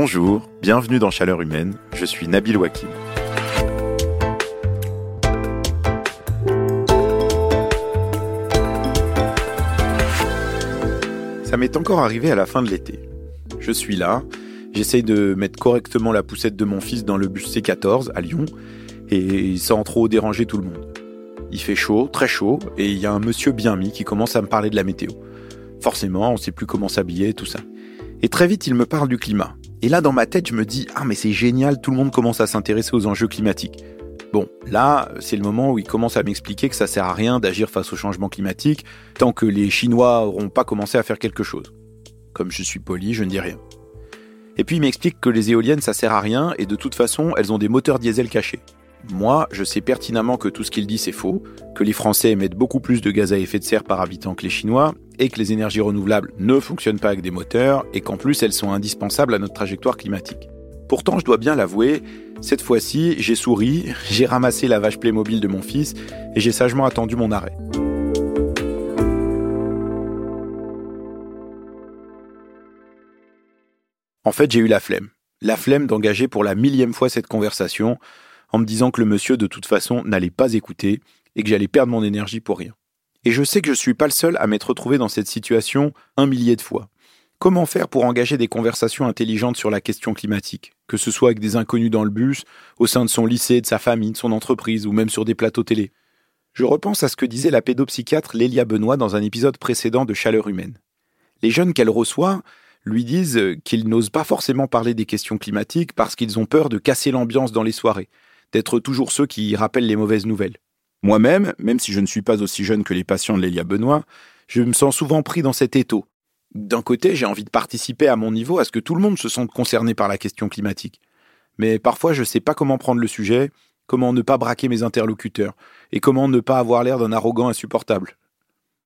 Bonjour, bienvenue dans Chaleur Humaine, je suis Nabil Wakim. Ça m'est encore arrivé à la fin de l'été. Je suis là, j'essaye de mettre correctement la poussette de mon fils dans le bus C14 à Lyon, et sans trop déranger tout le monde. Il fait chaud, très chaud, et il y a un monsieur bien mis qui commence à me parler de la météo. Forcément, on sait plus comment s'habiller, tout ça. Et très vite, il me parle du climat. Et là, dans ma tête, je me dis Ah, mais c'est génial, tout le monde commence à s'intéresser aux enjeux climatiques. Bon, là, c'est le moment où il commence à m'expliquer que ça sert à rien d'agir face au changement climatique tant que les Chinois n'auront pas commencé à faire quelque chose. Comme je suis poli, je ne dis rien. Et puis il m'explique que les éoliennes ça sert à rien et de toute façon elles ont des moteurs diesel cachés. Moi, je sais pertinemment que tout ce qu'il dit c'est faux, que les Français émettent beaucoup plus de gaz à effet de serre par habitant que les Chinois, et que les énergies renouvelables ne fonctionnent pas avec des moteurs, et qu'en plus elles sont indispensables à notre trajectoire climatique. Pourtant, je dois bien l'avouer, cette fois-ci, j'ai souri, j'ai ramassé la vache Playmobil de mon fils, et j'ai sagement attendu mon arrêt. En fait, j'ai eu la flemme. La flemme d'engager pour la millième fois cette conversation, en me disant que le monsieur de toute façon n'allait pas écouter et que j'allais perdre mon énergie pour rien. Et je sais que je ne suis pas le seul à m'être retrouvé dans cette situation un millier de fois. Comment faire pour engager des conversations intelligentes sur la question climatique, que ce soit avec des inconnus dans le bus, au sein de son lycée, de sa famille, de son entreprise ou même sur des plateaux télé? Je repense à ce que disait la pédopsychiatre Lélia Benoît dans un épisode précédent de Chaleur humaine. Les jeunes qu'elle reçoit lui disent qu'ils n'osent pas forcément parler des questions climatiques parce qu'ils ont peur de casser l'ambiance dans les soirées, d'être toujours ceux qui rappellent les mauvaises nouvelles. Moi-même, même si je ne suis pas aussi jeune que les patients de Lélia Benoît, je me sens souvent pris dans cet étau. D'un côté, j'ai envie de participer à mon niveau à ce que tout le monde se sente concerné par la question climatique. Mais parfois, je ne sais pas comment prendre le sujet, comment ne pas braquer mes interlocuteurs, et comment ne pas avoir l'air d'un arrogant insupportable.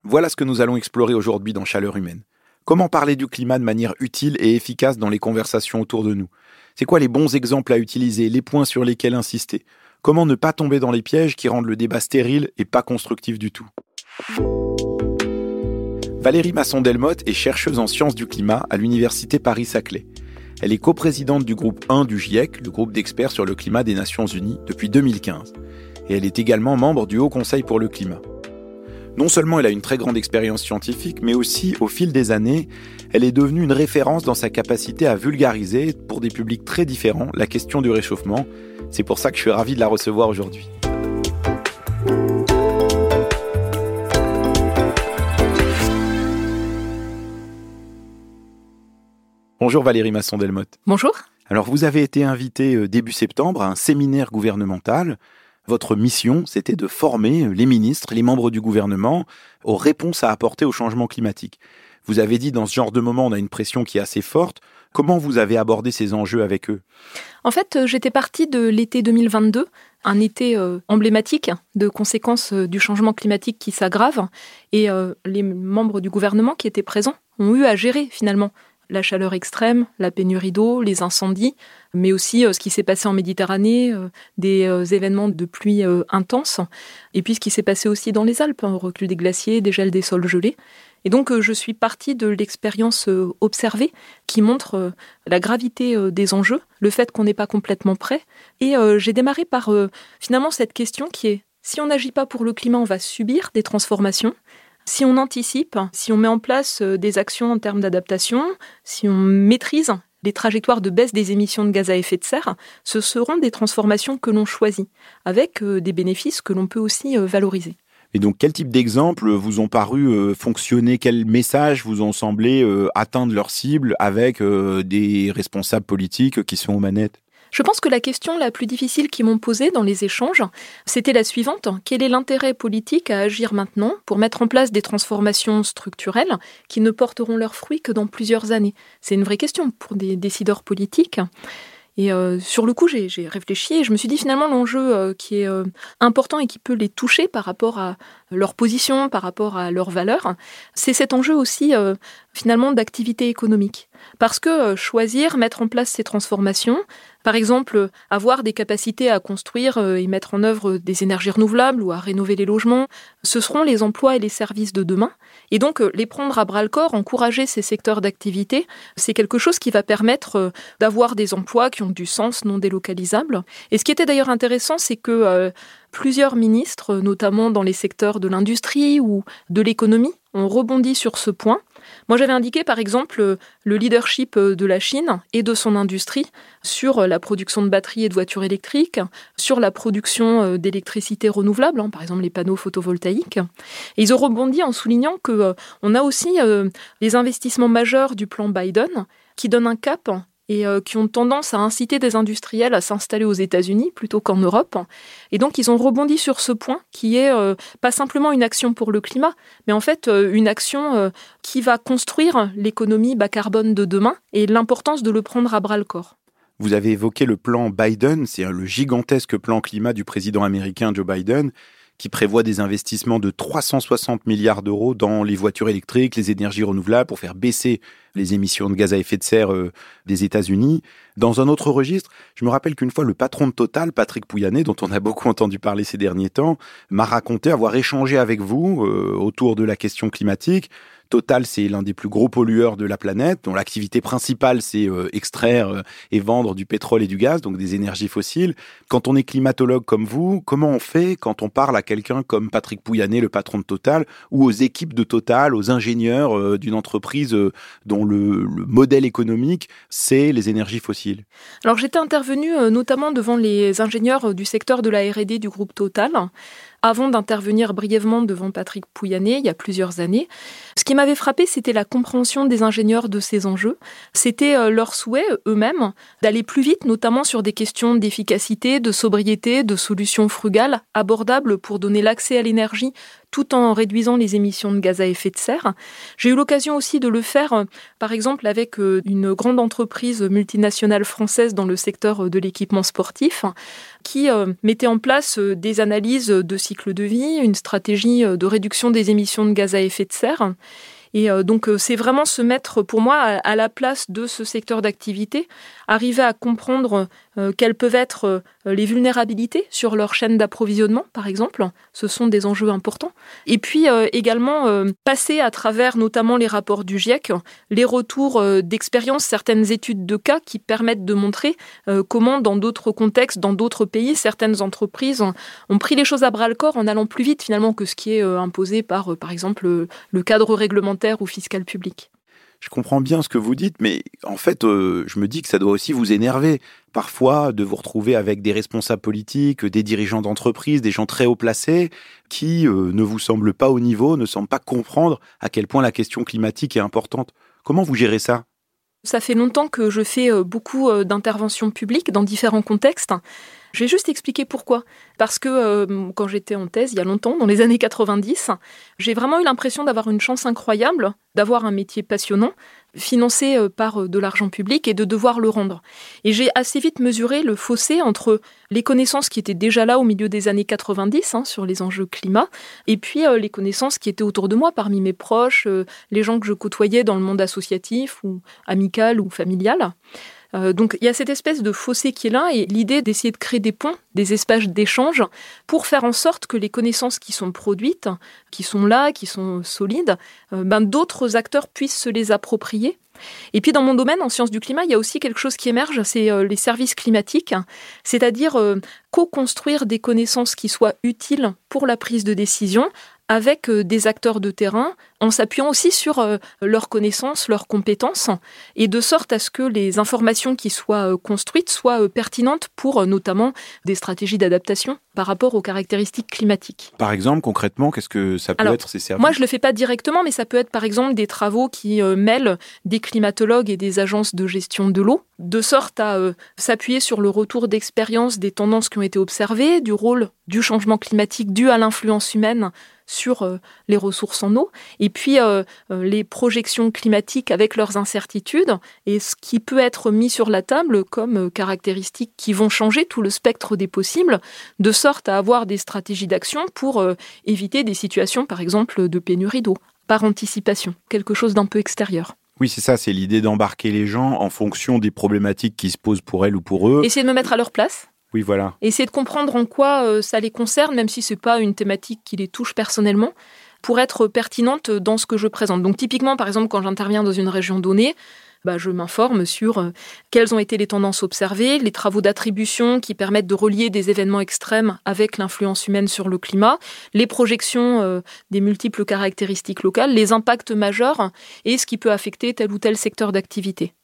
Voilà ce que nous allons explorer aujourd'hui dans Chaleur humaine. Comment parler du climat de manière utile et efficace dans les conversations autour de nous? C'est quoi les bons exemples à utiliser, les points sur lesquels insister? Comment ne pas tomber dans les pièges qui rendent le débat stérile et pas constructif du tout? Valérie Masson-Delmotte est chercheuse en sciences du climat à l'Université Paris-Saclay. Elle est coprésidente du groupe 1 du GIEC, le groupe d'experts sur le climat des Nations Unies, depuis 2015. Et elle est également membre du Haut Conseil pour le climat. Non seulement elle a une très grande expérience scientifique, mais aussi, au fil des années, elle est devenue une référence dans sa capacité à vulgariser, pour des publics très différents, la question du réchauffement. C'est pour ça que je suis ravi de la recevoir aujourd'hui. Bonjour Valérie Masson-Delmotte. Bonjour. Alors vous avez été invité euh, début septembre à un séminaire gouvernemental votre mission, c'était de former les ministres, les membres du gouvernement aux réponses à apporter au changement climatique. Vous avez dit dans ce genre de moment, on a une pression qui est assez forte. Comment vous avez abordé ces enjeux avec eux? En fait, euh, j'étais partie de l'été 2022, un été euh, emblématique de conséquences euh, du changement climatique qui s'aggrave, et les membres du gouvernement qui étaient présents ont eu à gérer finalement la chaleur extrême, la pénurie d'eau, les incendies, mais aussi ce qui s'est passé en Méditerranée, des événements de pluie intenses, et puis ce qui s'est passé aussi dans les Alpes, hein, recul des glaciers, des des sols gelés. Et donc je suis partie de l'expérience observée qui montre la gravité des enjeux, le fait qu'on n'est pas complètement prêt. Et j'ai démarré par finalement cette question qui est si on n'agit pas pour le climat, on va subir des transformations. Si on anticipe, si on met en place euh, des actions en termes d'adaptation, si on maîtrise les trajectoires de baisse des émissions de gaz à effet de serre, ce seront des transformations que l'on choisit, avec euh, des bénéfices que l'on peut aussi euh, valoriser. Et donc, quel type d'exemples vous ont paru fonctionner? Quels messages vous ont semblé atteindre leur cible avec des responsables politiques qui sont aux manettes? Je pense que la question la plus difficile qu'ils m'ont posée dans les échanges, c'était la suivante. Quel est l'intérêt politique à agir maintenant pour mettre en place des transformations structurelles qui ne porteront leurs fruits que dans plusieurs années? C'est une vraie question pour des décideurs politiques. Et euh, sur le coup, j'ai réfléchi et je me suis dit finalement l'enjeu euh, qui est euh, important et qui peut les toucher par rapport à leur position par rapport à leurs valeurs, c'est cet enjeu aussi finalement d'activité économique. Parce que choisir, mettre en place ces transformations, par exemple, avoir des capacités à construire et mettre en œuvre des énergies renouvelables ou à rénover les logements, ce seront les emplois et les services de demain. Et donc, les prendre à bras le corps, encourager ces secteurs d'activité, c'est quelque chose qui va permettre d'avoir des emplois qui ont du sens non délocalisables. Et ce qui était d'ailleurs intéressant, c'est que plusieurs ministres, notamment dans les secteurs de l'industrie ou de l'économie, ont rebondi sur ce point moi, j'avais indiqué, par exemple, le leadership de la Chine et de son industrie sur la production de batteries et de voitures électriques, sur la production d'électricité renouvelable, hein, par exemple les panneaux photovoltaïques. Et ils ont rebondi en soulignant que on a aussi les investissements majeurs du plan Biden qui donnent un cap et euh, qui ont tendance à inciter des industriels à s'installer aux États-Unis plutôt qu'en Europe. Et donc ils ont rebondi sur ce point qui est euh, pas simplement une action pour le climat, mais en fait euh, une action qui va construire l'économie bas carbone de demain et l'importance de le prendre à bras le corps. Vous avez évoqué le plan Biden, c'est le gigantesque plan climat du président américain Joe Biden qui prévoit des investissements de 360 milliards d'euros dans les voitures électriques, les énergies renouvelables pour faire baisser les émissions de gaz à effet de serre euh, des États-Unis. Dans un autre registre, je me rappelle qu'une fois le patron de Total, Patrick Pouyanné, dont on a beaucoup entendu parler ces derniers temps, m'a raconté avoir échangé avec vous euh, autour de la question climatique Total, c'est l'un des plus gros pollueurs de la planète, dont l'activité principale, c'est euh, extraire euh, et vendre du pétrole et du gaz, donc des énergies fossiles. Quand on est climatologue comme vous, comment on fait quand on parle à quelqu'un comme Patrick Pouyanné, le patron de Total, ou aux équipes de Total, aux ingénieurs euh, d'une entreprise dont le, le, modèle économique, c'est les énergies fossiles? Alors j'étais intervenu notamment devant les ingénieurs du secteur de la R&D du groupe Total avant d'intervenir brièvement devant Patrick Pouyanné il y a plusieurs années. Ce qui m'avait frappé, c'était la compréhension des ingénieurs de ces enjeux. C'était euh, leur souhait eux-mêmes d'aller plus vite, notamment sur des questions d'efficacité, de sobriété, de solutions frugales, abordables pour donner l'accès à l'énergie tout en réduisant les émissions de gaz à effet de serre. J'ai eu l'occasion aussi de le faire, euh, par exemple, avec euh, une grande entreprise multinationale française dans le secteur euh, de l'équipement sportif, qui mettait en place des analyses de cycle de vie, une stratégie de réduction des émissions de gaz à effet de serre. Et donc, c'est vraiment se mettre, pour moi, à la place de ce secteur d'activité, arriver à comprendre euh, quelles peuvent être euh, les vulnérabilités sur leur chaîne d'approvisionnement, par exemple. Ce sont des enjeux importants. Et puis euh, également passer à travers notamment les rapports du GIEC, les retours d'expérience, certaines études de cas qui permettent de montrer comment dans d'autres contextes, dans d'autres pays, certaines entreprises ont pris les choses à bras le corps en allant plus vite finalement que ce qui est imposé par, par exemple, le cadre réglementaire ou fiscal public je comprends bien ce que vous dites, mais en fait, euh, je me dis que ça doit aussi vous énerver parfois de vous retrouver avec des responsables politiques, des dirigeants d'entreprise, des gens très haut placés qui euh, ne vous semblent pas au niveau, ne semblent pas comprendre à quel point la question climatique est importante. Comment vous gérez ça? Ça fait longtemps que je fais euh, beaucoup d'interventions publiques dans différents contextes. Je vais juste expliquer pourquoi. Parce que euh, quand j'étais en thèse, il y a longtemps, dans les années 90, j'ai vraiment eu l'impression d'avoir une chance incroyable, d'avoir un métier passionnant, financé euh, par euh, de l'argent public et de devoir le rendre. Et j'ai assez vite mesuré le fossé entre les connaissances qui étaient déjà là au milieu des années 90 hein, sur les enjeux climat, et puis les connaissances qui étaient autour de moi, parmi mes proches, les gens que je côtoyais dans le monde associatif ou amical ou familial. Euh, donc il y a cette espèce de fossé qui est là et l'idée d'essayer de créer des ponts, des espaces d'échange pour faire en sorte que les connaissances qui sont produites, qui sont là, qui sont solides, euh, ben, d'autres acteurs puissent se les approprier. Et puis dans mon domaine, en sciences du climat, il y a aussi quelque chose qui émerge, c'est euh, les services climatiques, c'est-à-dire co-construire des connaissances qui soient utiles pour la prise de décision avec des acteurs de terrain, en s'appuyant aussi sur euh, leurs connaissances, leurs compétences, et de sorte à ce que les informations qui soient euh, construites soient euh, pertinentes pour notamment des stratégies d'adaptation par rapport aux caractéristiques climatiques. Par exemple, concrètement, qu'est-ce que ça peut être ces services? Moi, je ne le fais pas directement, mais ça peut être par exemple des travaux qui mêlent des climatologues et des agences de gestion de l'eau, de sorte à s'appuyer sur le retour d'expérience des tendances qui ont été observées, du rôle du changement climatique dû à l'influence humaine sur les ressources en eau, et puis euh, euh, les projections climatiques avec leurs incertitudes et ce qui peut être mis sur la table comme caractéristiques qui vont changer tout le spectre des possibles, de sorte à avoir des stratégies d'action pour éviter des situations, par exemple, de pénurie d'eau, par anticipation, quelque chose d'un peu extérieur. Oui, c'est ça, c'est l'idée d'embarquer les gens en fonction des problématiques qui se posent pour elles ou pour eux. Essayer de me mettre à leur place. Oui, voilà. Essayer de comprendre en quoi ça les concerne, même si ce n'est pas une thématique qui les touche personnellement pour être pertinente dans ce que je présente. Donc typiquement, par exemple, quand j'interviens dans une région donnée, bah, je m'informe sur euh, quelles ont été les tendances observées, les travaux d'attribution qui permettent de relier des événements extrêmes avec l'influence humaine sur le climat, les projections euh, des multiples caractéristiques locales, les impacts majeurs et ce qui peut affecter tel ou tel secteur d'activité.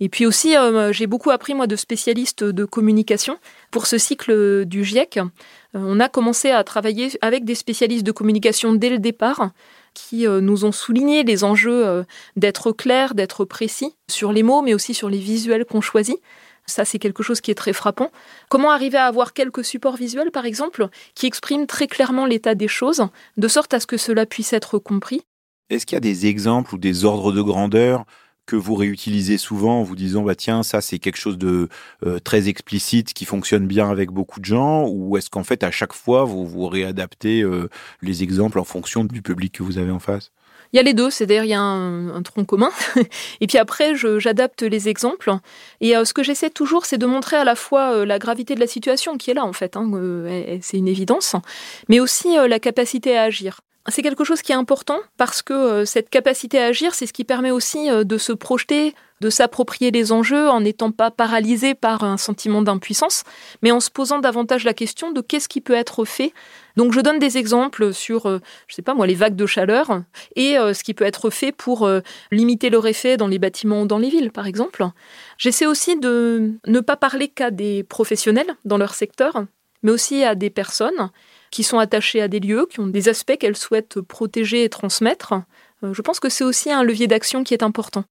Et puis aussi, euh, j'ai beaucoup appris, moi, de spécialistes de communication. Pour ce cycle du GIEC, euh, on a commencé à travailler avec des spécialistes de communication dès le départ qui euh, nous ont souligné les enjeux d'être clair, d'être précis sur les mots, mais aussi sur les visuels qu'on choisit. Ça, c'est quelque chose qui est très frappant. Comment arriver à avoir quelques supports visuels, par exemple, qui expriment très clairement l'état des choses, de sorte à ce que cela puisse être compris? Est-ce qu'il y a des exemples ou des ordres de grandeur que vous réutilisez souvent en vous disant bah tiens ça c'est quelque chose de euh, très explicite qui fonctionne bien avec beaucoup de gens ou est-ce qu'en fait à chaque fois vous vous réadaptez euh, les exemples en fonction du public que vous avez en face? Il y a les deux, c'est-à-dire il y a un, tronc commun. et puis après, j'adapte les exemples. Et euh, ce que j'essaie toujours, c'est de montrer à la fois la gravité de la situation qui est là, en fait, hein, c'est une évidence, mais aussi la capacité à agir. C'est quelque chose qui est important parce que euh, cette capacité à agir, c'est ce qui permet aussi euh, de se projeter, de s'approprier les enjeux en n'étant pas paralysé par un sentiment d'impuissance, mais en se posant davantage la question de qu'est-ce qui peut être fait. Donc je donne des exemples sur, euh, je sais pas moi, les vagues de chaleur et ce qui peut être fait pour limiter leur effet dans les bâtiments ou dans les villes, par exemple. J'essaie aussi de ne pas parler qu'à des professionnels dans leur secteur, mais aussi à des personnes qui sont attachées à des lieux, qui ont des aspects qu'elles souhaitent protéger et transmettre. Euh, je pense que c'est aussi un levier d'action qui est important.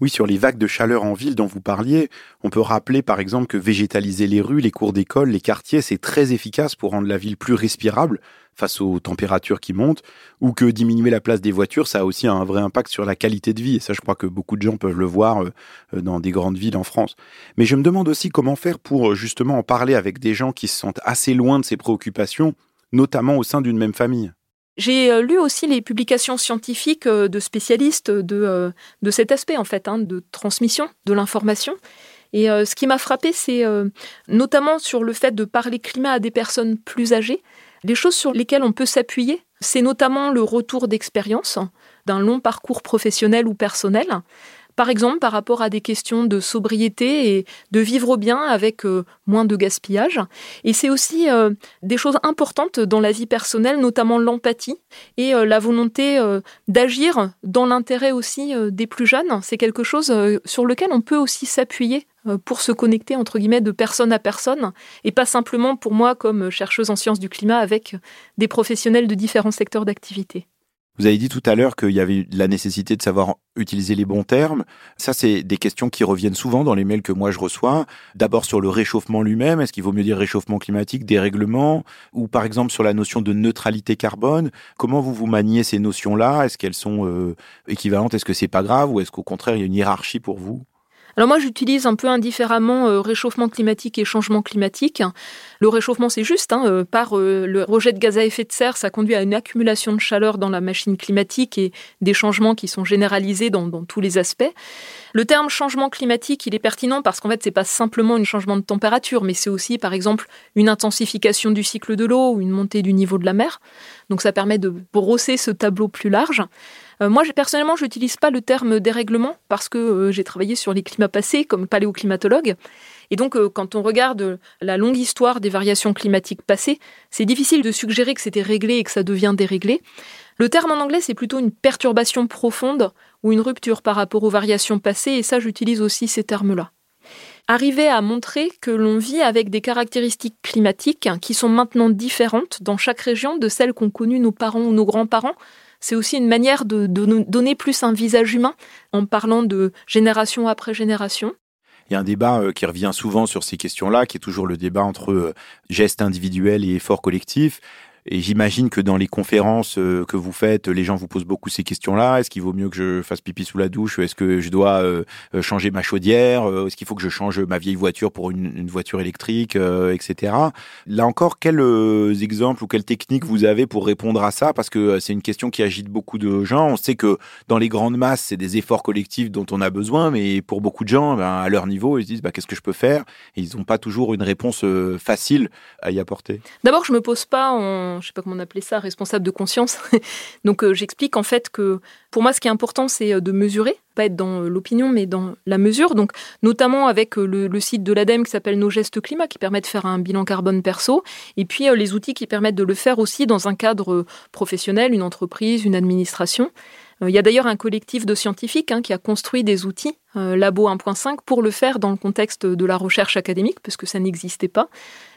Oui, sur les vagues de chaleur en ville dont vous parliez, on peut rappeler par exemple que végétaliser les rues, les cours d'école, les quartiers, c'est très efficace pour rendre la ville plus respirable face aux températures qui montent, ou que diminuer la place des voitures, ça a aussi un vrai impact sur la qualité de vie. Et ça, je crois que beaucoup de gens peuvent le voir euh, dans des grandes villes en France. Mais je me demande aussi comment faire pour euh, justement en parler avec des gens qui se sentent assez loin de ces préoccupations notamment au sein d'une même famille. J'ai euh, lu aussi les publications scientifiques euh, de spécialistes de, euh, de cet aspect, en fait, hein, de transmission de l'information. Et ce qui m'a frappé, c'est notamment sur le fait de parler climat à des personnes plus âgées. Les choses sur lesquelles on peut s'appuyer, c'est notamment le retour d'expérience d'un long parcours professionnel ou personnel, par exemple, par rapport à des questions de sobriété et de vivre bien avec euh, moins de gaspillage. Et c'est aussi euh, des choses importantes dans la vie personnelle, notamment l'empathie et euh, la volonté d'agir dans l'intérêt aussi des plus jeunes. C'est quelque chose sur lequel on peut aussi s'appuyer pour se connecter entre guillemets de personne à personne et pas simplement pour moi comme chercheuse en sciences du climat avec des professionnels de différents secteurs d'activité. Vous avez dit tout à l'heure qu'il y avait la nécessité de savoir utiliser les bons termes. Ça, c'est des questions qui reviennent souvent dans les mails que moi je reçois. D'abord sur le réchauffement lui-même. Est-ce qu'il vaut mieux dire réchauffement climatique, dérèglement? Ou par exemple sur la notion de neutralité carbone. Comment vous vous maniez ces notions-là? Est-ce qu'elles sont euh, équivalentes? Est-ce que c'est pas grave? Ou est-ce qu'au contraire, il y a une hiérarchie pour vous? Alors moi, j'utilise un peu indifféremment euh, réchauffement climatique et changement climatique. Le réchauffement, c'est juste, hein, euh, par euh, le rejet de gaz à effet de serre, ça conduit à une accumulation de chaleur dans la machine climatique et des changements qui sont généralisés dans, tous les aspects. Le terme changement climatique, il est pertinent parce qu'en fait, c'est pas simplement un changement de température, mais c'est aussi, par exemple, une intensification du cycle de l'eau ou une montée du niveau de la mer. Donc ça permet de brosser ce tableau plus large. Euh, moi, personnellement, je n'utilise pas le terme dérèglement parce que euh, j'ai travaillé sur les climats passés comme paléoclimatologue. Et donc, euh, quand on regarde la longue histoire des variations climatiques passées, c'est difficile de suggérer que c'était réglé et que ça devient déréglé. Le terme en anglais, c'est plutôt une perturbation profonde ou une rupture par rapport aux variations passées, et ça, j'utilise aussi ces termes-là. Arriver à montrer que l'on vit avec des caractéristiques climatiques qui sont maintenant différentes dans chaque région de celles qu'ont connues nos parents ou nos grands-parents, c'est aussi une manière de, nous donner plus un visage humain en parlant de génération après génération. Il y a un débat euh, qui revient souvent sur ces questions-là, qui est toujours le débat entre euh, gestes individuels et efforts collectifs. Et j'imagine que dans les conférences euh, que vous faites, les gens vous posent beaucoup ces questions-là. Est-ce qu'il vaut mieux que je fasse pipi sous la douche? Est-ce que je dois euh, changer ma chaudière? Est-ce qu'il faut que je change ma vieille voiture pour une, voiture électrique, etc. Là encore, quels exemples ou quelles techniques vous avez pour répondre à ça? Parce que c'est une question qui agite beaucoup de gens. On sait que dans les grandes masses, c'est des efforts collectifs dont on a besoin, mais pour beaucoup de gens, ben, à leur niveau, ils se disent bah, qu'est-ce que je peux faire? Et ils n'ont pas toujours une réponse facile à y apporter. D'abord, je me pose pas en je je sais pas comment on appelait ça, responsable de conscience. Donc euh, j'explique en fait que pour moi, ce qui est important, c'est euh, de mesurer, pas être dans euh, l'opinion, mais dans la mesure. Donc notamment avec le, site de l'ADEME qui s'appelle Nos gestes climat, qui permet de faire un bilan carbone perso, et puis les outils qui permettent de le faire aussi dans un cadre professionnel, une entreprise, une administration. Il y a d'ailleurs un collectif de scientifiques hein, qui a construit des outils, Labo 1.5, pour le faire dans le contexte de la recherche académique, parce que ça n'existait pas.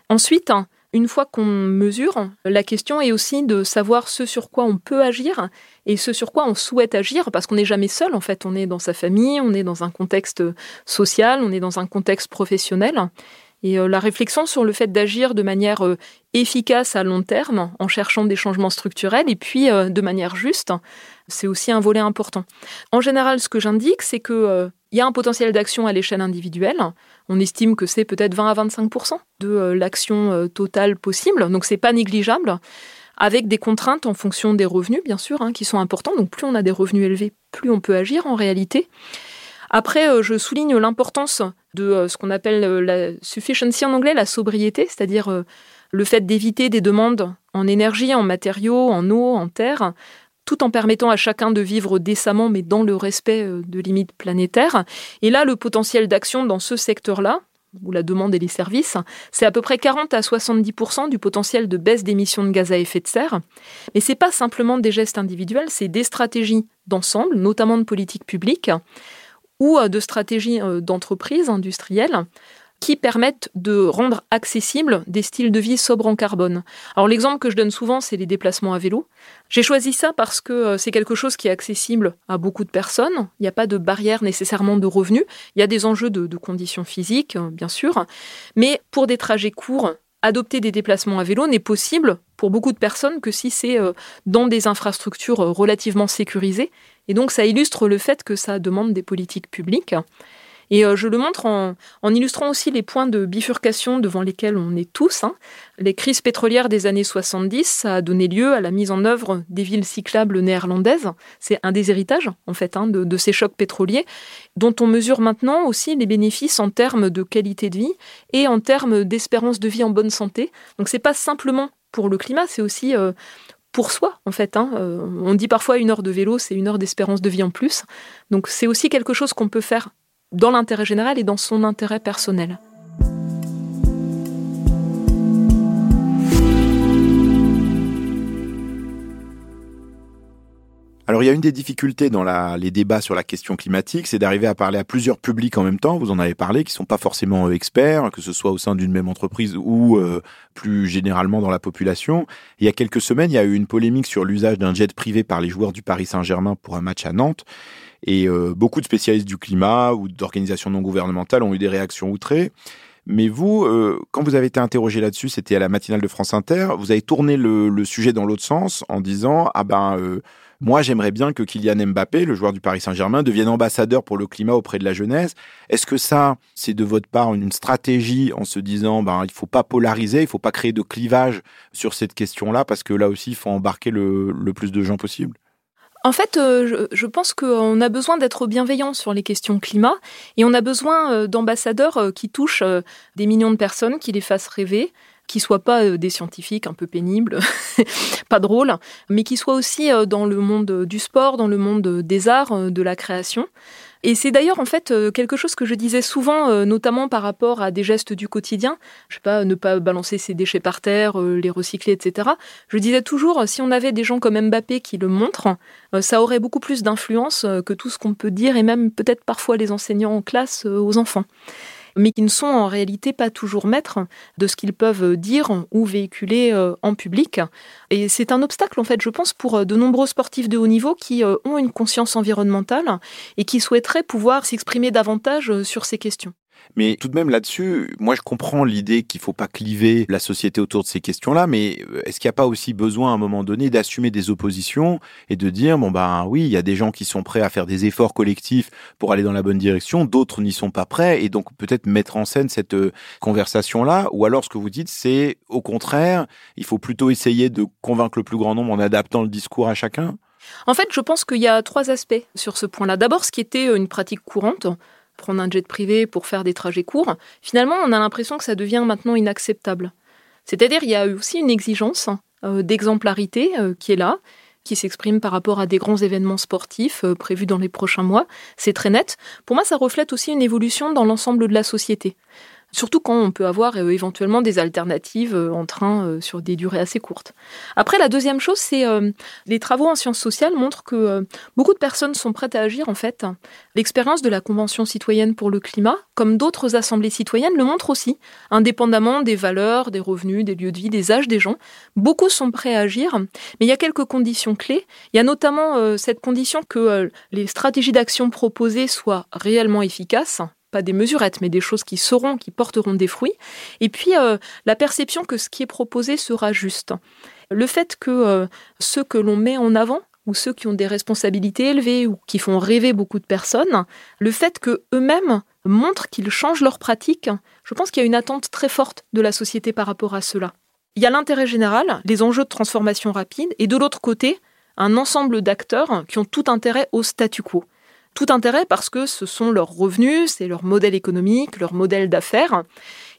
Ensuite, hein, une fois qu'on mesure, la question est aussi de savoir ce sur quoi on peut agir et ce sur quoi on souhaite agir, parce qu'on n'est jamais seul, en fait, on est dans sa famille, on est dans un contexte social, on est dans un contexte professionnel. Et euh, la réflexion sur le fait d'agir de manière euh, efficace à long terme, en cherchant des changements structurels, et puis euh, de manière juste, c'est aussi un volet important. En général, ce que j'indique, c'est qu'il y a un potentiel d'action à l'échelle individuelle. On estime que c'est peut-être 20 à 25% de l'action totale possible, donc c'est pas négligeable avec des contraintes en fonction des revenus, bien sûr, hein, qui sont importants. Donc plus on a des revenus élevés, plus on peut agir en réalité. Après, euh, je souligne l'importance de euh, ce qu'on appelle euh, la sufficiency en anglais, la sobriété, c'est-à-dire le fait d'éviter des demandes en énergie, en matériaux, en eau, en terre, tout en permettant à chacun de vivre décemment, mais dans le respect de limites planétaires. Et là, le potentiel d'action dans ce secteur-là, où la demande et les services, c'est à peu près 40 à 70% du potentiel de baisse d'émissions de gaz à effet de serre. Mais ce n'est pas simplement des gestes individuels, c'est des stratégies d'ensemble, notamment de politique publique, ou euh, de stratégies euh, d'entreprise industrielle qui permettent de rendre accessibles des styles de vie sobres en carbone. Alors l'exemple que je donne souvent, c'est les déplacements à vélo. J'ai choisi ça parce que euh, c'est quelque chose qui est accessible à beaucoup de personnes. Il n'y a pas de barrière nécessairement de revenus. Il y a des enjeux de, de conditions physiques, bien sûr. Mais pour des trajets courts, adopter des déplacements à vélo n'est possible pour beaucoup de personnes que si c'est dans des infrastructures relativement sécurisées et donc ça illustre le fait que ça demande des politiques publiques. Et euh, je le montre en, illustrant aussi les points de bifurcation devant lesquels on est tous. Hein. Les crises pétrolières des années 70, ça a donné lieu à la mise en œuvre des villes cyclables néerlandaises. C'est un des héritages, en fait, hein, de, ces chocs pétroliers, dont on mesure maintenant aussi les bénéfices en termes de qualité de vie et en termes d'espérance de vie en bonne santé. Donc c'est pas simplement pour le climat, c'est aussi euh, pour soi, en fait. Hein. Euh, on dit parfois une heure de vélo, c'est une heure d'espérance de vie en plus. Donc c'est aussi quelque chose qu'on peut faire dans l'intérêt général et dans son intérêt personnel. Alors il y a une des difficultés dans les débats sur la question climatique, c'est d'arriver à parler à plusieurs publics en même temps. Vous en avez parlé, qui sont pas forcément euh, experts, que ce soit au sein d'une même entreprise ou euh, plus généralement dans la population. Il y a quelques semaines, il y a eu une polémique sur l'usage d'un jet privé par les joueurs du Paris Saint-Germain pour un match à Nantes. Et euh, beaucoup de spécialistes du climat ou d'organisations non gouvernementales ont eu des réactions outrées. Mais vous, quand vous avez été interrogé là-dessus, c'était à la matinale de France Inter, vous avez tourné le, sujet dans l'autre sens en disant ah ben moi, j'aimerais bien que Kylian Mbappé, le joueur du Paris Saint-Germain, devienne ambassadeur pour le climat auprès de la jeunesse. Est-ce que ça, c'est de votre part une stratégie en se disant, ben, il faut pas polariser, il faut pas créer de clivage sur cette question-là, parce que là aussi, il faut embarquer le, plus de gens possible? En fait, euh, je pense qu'on a besoin d'être bienveillant sur les questions climat et on a besoin euh, d'ambassadeurs euh, qui touchent des millions de personnes, qui les fassent rêver, qui soient pas des scientifiques un peu pénibles, pas drôles, mais qui soient aussi dans le monde du sport, dans le monde des arts, de la création. Et c'est d'ailleurs en fait quelque chose que je disais souvent, notamment par rapport à des gestes du quotidien. Je sais pas, ne pas balancer ses déchets par terre, les recycler, etc. Je disais toujours, si on avait des gens comme Mbappé qui le montrent, ça aurait beaucoup plus d'influence que tout ce qu'on peut dire, et même peut-être parfois les enseignants en classe aux enfants mais qui ne sont en réalité pas toujours maîtres de ce qu'ils peuvent dire ou véhiculer euh, en public. Et c'est un obstacle, en fait, je pense, pour euh, de nombreux sportifs de haut niveau qui euh, ont une conscience environnementale et qui souhaiteraient pouvoir s'exprimer davantage sur ces questions. Mais tout de même là-dessus, moi je comprends l'idée qu'il faut pas cliver la société autour de ces questions-là, mais euh, est-ce qu'il n'y a pas aussi besoin à un moment donné d'assumer des oppositions et de dire bon ben oui, il y a des gens qui sont prêts à faire des efforts collectifs pour aller dans la bonne direction, d'autres n'y sont pas prêts et donc peut-être mettre en scène cette euh, conversation-là ou alors ce que vous dites c'est au contraire, il faut plutôt essayer de convaincre le plus grand nombre en adaptant le discours à chacun? En fait, je pense qu'il y a trois aspects sur ce point-là. D'abord, ce qui était une pratique courante, prendre un jet privé pour faire des trajets courts, finalement, on a l'impression que ça devient maintenant inacceptable. C'est-à-dire, il y a aussi une exigence euh, d'exemplarité euh, qui est là, qui s'exprime par rapport à des grands événements sportifs euh, prévus dans les prochains mois. C'est très net. Pour moi, ça reflète aussi une évolution dans l'ensemble de la société. Surtout quand on peut avoir euh, éventuellement des alternatives euh, en train euh, sur des durées assez courtes. Après, la deuxième chose, c'est les travaux en sciences sociales montrent que beaucoup de personnes sont prêtes à agir en fait. L'expérience de la Convention citoyenne pour le climat, comme d'autres assemblées citoyennes, le montre aussi. Indépendamment des valeurs, des revenus, des lieux de vie, des âges des gens, beaucoup sont prêts à agir. Mais il y a quelques conditions clés. Il y a notamment cette condition que les stratégies d'action proposées soient réellement efficaces des mesurettes, mais des choses qui seront, qui porteront des fruits. Et puis euh, la perception que ce qui est proposé sera juste. Le fait que euh, ceux que l'on met en avant ou ceux qui ont des responsabilités élevées ou qui font rêver beaucoup de personnes, le fait que eux-mêmes montrent qu'ils changent leurs pratiques, je pense qu'il y a une attente très forte de la société par rapport à cela. Il y a l'intérêt général, les enjeux de transformation rapide, et de l'autre côté, un ensemble d'acteurs qui ont tout intérêt au statu quo tout intérêt parce que ce sont leurs revenus, c'est leur modèle économique, leur modèle d'affaires.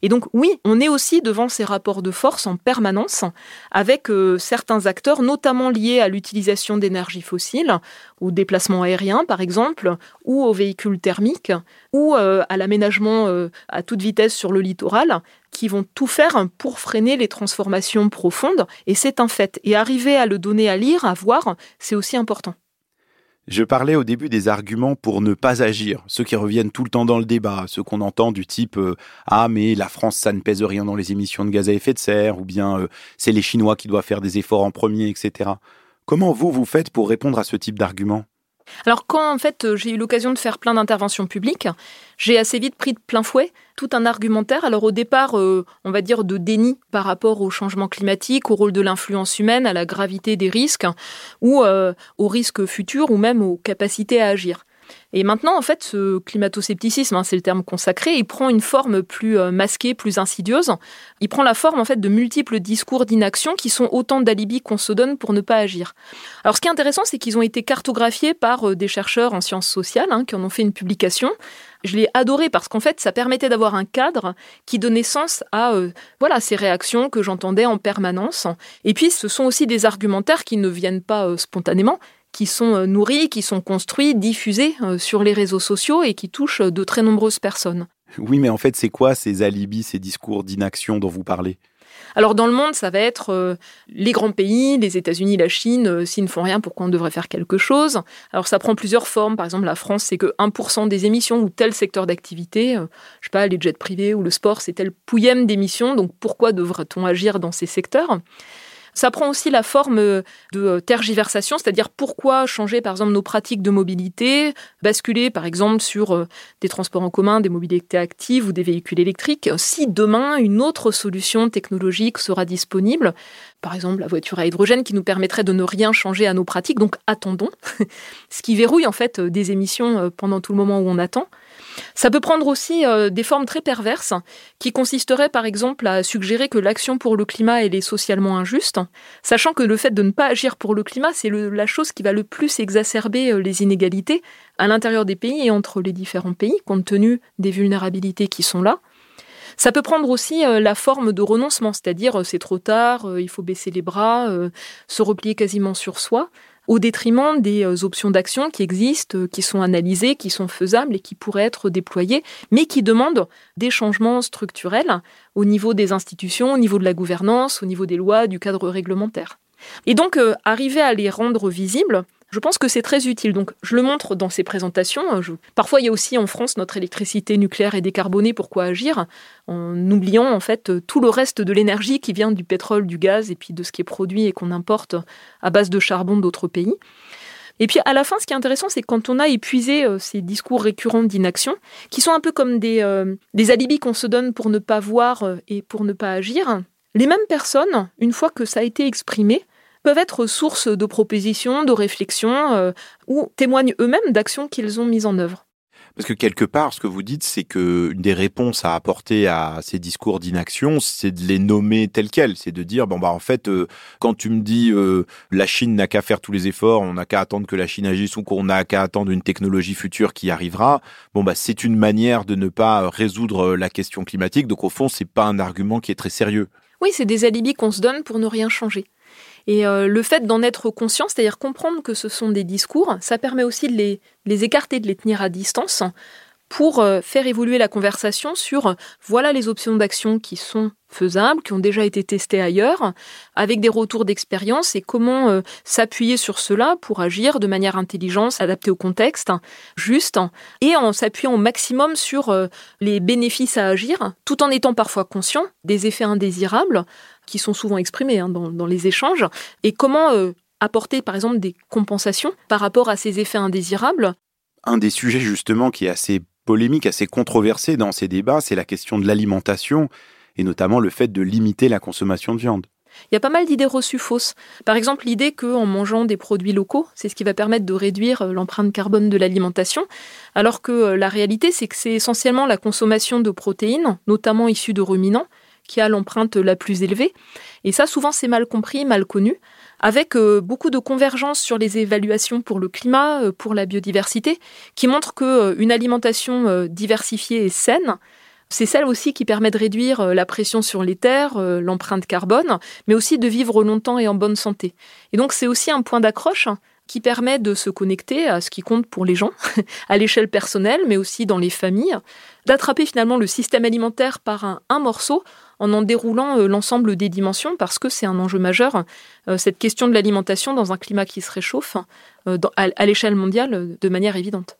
Et donc oui, on est aussi devant ces rapports de force en permanence avec euh, certains acteurs, notamment liés à l'utilisation d'énergie fossiles, au déplacement aérien par exemple, ou aux véhicules thermiques, ou euh, à l'aménagement euh, à toute vitesse sur le littoral, qui vont tout faire pour freiner les transformations profondes. Et c'est un fait. Et arriver à le donner à lire, à voir, c'est aussi important. Je parlais au début des arguments pour ne pas agir, ceux qui reviennent tout le temps dans le débat, ceux qu'on entend du type euh, Ah, mais la France, ça ne pèse rien dans les émissions de gaz à effet de serre, ou bien euh, c'est les Chinois qui doivent faire des efforts en premier, etc. Comment vous, vous faites pour répondre à ce type d'arguments? Alors quand en fait j'ai eu l'occasion de faire plein d'interventions publiques, j'ai assez vite pris de plein fouet tout un argumentaire. Alors au départ, euh, on va dire de déni par rapport au changement climatique, au rôle de l'influence humaine, à la gravité des risques, ou euh, aux risques futurs, ou même aux capacités à agir. Et maintenant, en fait, ce climato-scepticisme, hein, c'est le terme consacré, il prend une forme plus euh, masquée, plus insidieuse. Il prend la forme en fait de multiples discours d'inaction qui sont autant d'alibis qu'on se donne pour ne pas agir. Alors, ce qui est intéressant, c'est qu'ils ont été cartographiés par euh, des chercheurs en sciences sociales hein, qui en ont fait une publication. Je l'ai adoré parce qu'en fait, ça permettait d'avoir un cadre qui donnait sens à euh, voilà ces réactions que j'entendais en permanence. Et puis, ce sont aussi des argumentaires qui ne viennent pas spontanément, qui sont euh, nourris, qui sont construits, diffusés euh, sur les réseaux sociaux et qui touchent de très nombreuses personnes. Oui, mais en fait, c'est quoi ces alibis, ces discours d'inaction dont vous parlez? Alors dans le monde, ça va être euh, les grands pays, les États-Unis, la Chine, s'ils ne font rien, pourquoi on devrait faire quelque chose? Alors ça prend plusieurs formes. Par exemple, la France, c'est que 1% des émissions ou tel secteur d'activité, je sais pas, les jets privés ou le sport, c'est tel pouillème d'émissions. Donc pourquoi devrait-on agir dans ces secteurs? Ça prend aussi la forme euh, de euh, tergiversation, c'est-à-dire pourquoi changer par exemple nos pratiques de mobilité, basculer par exemple sur euh, des transports en commun, des mobilités actives ou des véhicules électriques, si demain une autre solution technologique sera disponible, par exemple la voiture à hydrogène qui nous permettrait de ne rien changer à nos pratiques, donc attendons, ce qui verrouille en fait des émissions pendant tout le moment où on attend. Ça peut prendre aussi euh, des formes très perverses, qui consisteraient par exemple à suggérer que l'action pour le climat est socialement injuste, sachant que le fait de ne pas agir pour le climat, c'est la chose qui va le plus exacerber euh, les inégalités à l'intérieur des pays et entre les différents pays, compte tenu des vulnérabilités qui sont là. Ça peut prendre aussi euh, la forme de renoncement, c'est-à-dire c'est trop tard, il faut baisser les bras, se replier quasiment sur soi au détriment des euh, options d'action qui existent, euh, qui sont analysées, qui sont faisables et qui pourraient être déployées, mais qui demandent des changements structurels au niveau des institutions, au niveau de la gouvernance, au niveau des lois, du cadre réglementaire. Et donc, euh, arriver à les rendre visibles, je pense que c'est très utile. Donc, je le montre dans ces présentations. Parfois, il y a aussi en France notre électricité nucléaire est décarbonée. Pourquoi agir? En oubliant en fait tout le reste de l'énergie qui vient du pétrole, du gaz et puis de ce qui est produit et qu'on importe à base de charbon d'autres pays. Et puis à la fin, ce qui est intéressant, c'est quand on a épuisé euh, ces discours récurrents d'inaction, qui sont un peu comme des, euh, des alibis qu'on se donne pour ne pas voir euh, et pour ne pas agir, les mêmes personnes, une fois que ça a été exprimé, peuvent être source de propositions, de réflexions, ou témoignent eux-mêmes d'actions qu'ils ont mises en œuvre. Parce que quelque part, ce que vous dites, c'est que une des réponses à apporter à ces discours d'inaction, c'est de les nommer tels quels. C'est de dire, bon, bah, en fait, euh, quand tu me dis, euh, la Chine n'a qu'à faire tous les efforts, on n'a qu'à attendre que la Chine agisse ou qu'on n'a qu'à attendre une technologie future qui arrivera, bon, bah, c'est une manière de ne pas résoudre la question climatique. Donc, au fond, c'est pas un argument qui est très sérieux. Oui, c'est des alibis qu'on se donne pour ne rien changer. Et euh, le fait d'en être conscient, c'est-à-dire comprendre que ce sont des discours, ça permet aussi de les, les écarter, de les tenir à distance pour euh, faire évoluer la conversation sur euh, voilà les options d'action qui sont faisables, qui ont déjà été testées ailleurs, avec des retours d'expérience et comment s'appuyer sur cela pour agir de manière intelligente, adaptée au contexte, juste, et en s'appuyant au maximum sur les bénéfices à agir, tout en étant parfois conscient des effets indésirables qui sont souvent exprimés hein, dans, les échanges, et comment euh, apporter par exemple des compensations par rapport à ces effets indésirables? Un des sujets justement qui est assez polémique, assez controversé dans ces débats, c'est la question de l'alimentation, et notamment le fait de limiter la consommation de viande. Il y a pas mal d'idées reçues fausses. Par exemple, l'idée qu'en mangeant des produits locaux, c'est ce qui va permettre de réduire euh, l'empreinte carbone de l'alimentation, alors que euh, la réalité, c'est que c'est essentiellement la consommation de protéines, notamment issues de ruminants, qui a l'empreinte la plus élevée. Et ça, souvent, c'est mal compris, mal connu, avec euh, beaucoup de convergence sur les évaluations pour le climat, euh, pour la biodiversité, qui montrent qu'une euh, alimentation diversifiée et saine, c'est celle aussi qui permet de réduire la pression sur les terres, l'empreinte carbone, mais aussi de vivre longtemps et en bonne santé. Et donc c'est aussi un point d'accroche qui permet de se connecter à ce qui compte pour les gens, à l'échelle personnelle, mais aussi dans les familles, d'attraper finalement le système alimentaire par un morceau en en déroulant euh, l'ensemble des dimensions, parce que c'est un enjeu majeur, euh, cette question de l'alimentation dans un climat qui se réchauffe euh, à l'échelle mondiale de manière évidente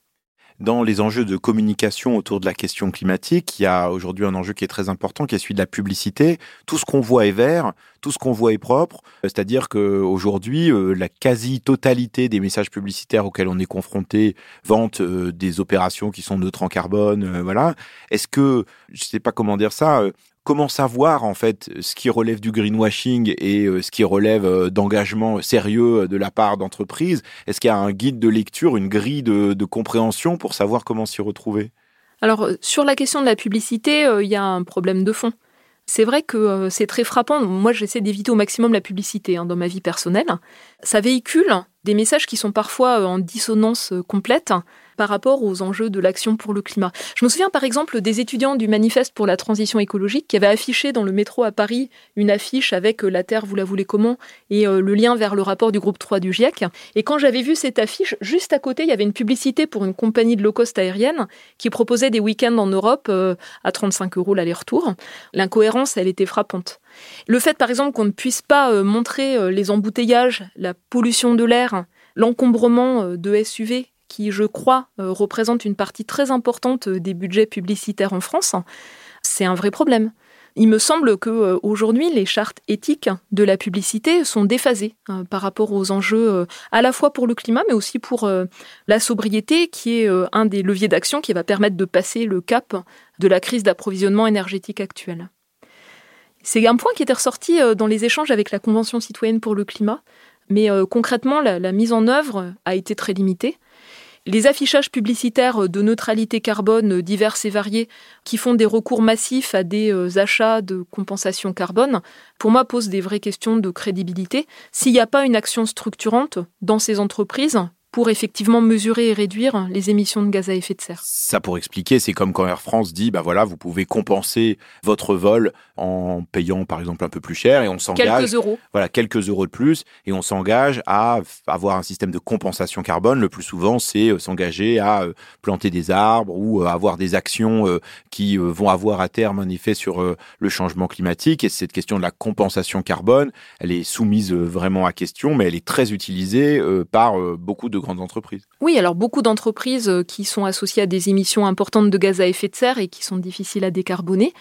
dans les enjeux de communication autour de la question climatique, il y a aujourd'hui un enjeu qui est très important, qui est celui de la publicité. Tout ce qu'on voit est vert, tout ce qu'on voit est propre. C'est-à-dire qu'aujourd'hui, la quasi-totalité des messages publicitaires auxquels on est confronté vantent des opérations qui sont neutres en carbone. Voilà. Est-ce que, je ne sais pas comment dire ça, comment savoir en fait ce qui relève du greenwashing et euh, ce qui relève euh, d'engagement sérieux euh, de la part d'entreprises? Est-ce qu'il y a un guide de lecture, une grille de, compréhension pour savoir comment s'y retrouver? Alors sur la question de la publicité, il y a un problème de fond. C'est vrai que c'est très frappant. Moi, j'essaie d'éviter au maximum la publicité hein, dans ma vie personnelle. Ça véhicule des messages qui sont parfois en dissonance complète par rapport aux enjeux de l'action pour le climat. Je me souviens par exemple des étudiants du manifeste pour la transition écologique qui avaient affiché dans le métro à Paris une affiche avec euh, La Terre, vous la voulez comment et euh, le lien vers le rapport du groupe 3 du GIEC. Et quand j'avais vu cette affiche, juste à côté, il y avait une publicité pour une compagnie de low cost aérienne qui proposait des week-ends en Europe euh, à 35 euros l'aller-retour. L'incohérence, elle était frappante. Le fait, par exemple, qu'on ne puisse pas montrer les embouteillages, la pollution de l'air, l'encombrement de SUV qui, je crois, euh, représente une partie très importante des budgets publicitaires en France, c'est un vrai problème. Il me semble que euh, aujourd'hui, les chartes éthiques de la publicité sont déphasées par rapport aux enjeux euh, à la fois pour le climat, mais aussi pour la sobriété, qui est un des leviers d'action qui va permettre de passer le cap de la crise d'approvisionnement énergétique actuelle. C'est un point qui était ressorti dans les échanges avec la Convention citoyenne pour le climat, mais concrètement, la mise en œuvre a été très limitée. Les affichages publicitaires de neutralité carbone divers et variés qui font des recours massifs à des euh, achats de compensation carbone, pour moi, posent des vraies questions de crédibilité. S'il n'y a pas une action structurante dans ces entreprises pour effectivement mesurer et réduire les émissions de gaz à effet de serre. Ça pour expliquer, c'est comme quand Air France dit, bah voilà, vous pouvez compenser votre vol en payant par exemple un peu plus cher et on s'engage. Quelques euros. Voilà, quelques euros de plus et on s'engage à avoir un système de compensation carbone. Le plus souvent, c'est euh, s'engager à euh, planter des arbres ou euh, avoir des actions qui vont avoir à terme un effet sur le changement climatique. Et cette question de la compensation carbone, elle est soumise vraiment à question, mais elle est très utilisée par beaucoup de Oui, alors beaucoup d'entreprises euh, qui sont associées à des émissions importantes de gaz à effet de serre et qui sont difficiles à décarboner.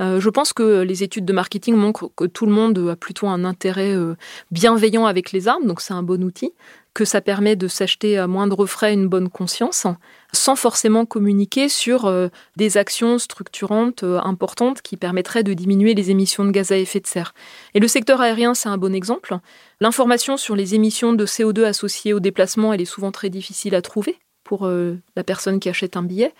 je pense que les études de marketing montrent que tout le monde a plutôt un intérêt bienveillant avec les armes, donc c'est un bon outil que ça permet de s'acheter à moindre frais une bonne conscience, sans forcément communiquer sur euh, des actions structurantes euh, importantes qui permettraient de diminuer les émissions de gaz à effet de serre. Et le secteur aérien, c'est un bon exemple. L'information sur les émissions de CO2 associées au déplacement, elle est souvent très difficile à trouver pour euh, la personne qui achète un billet.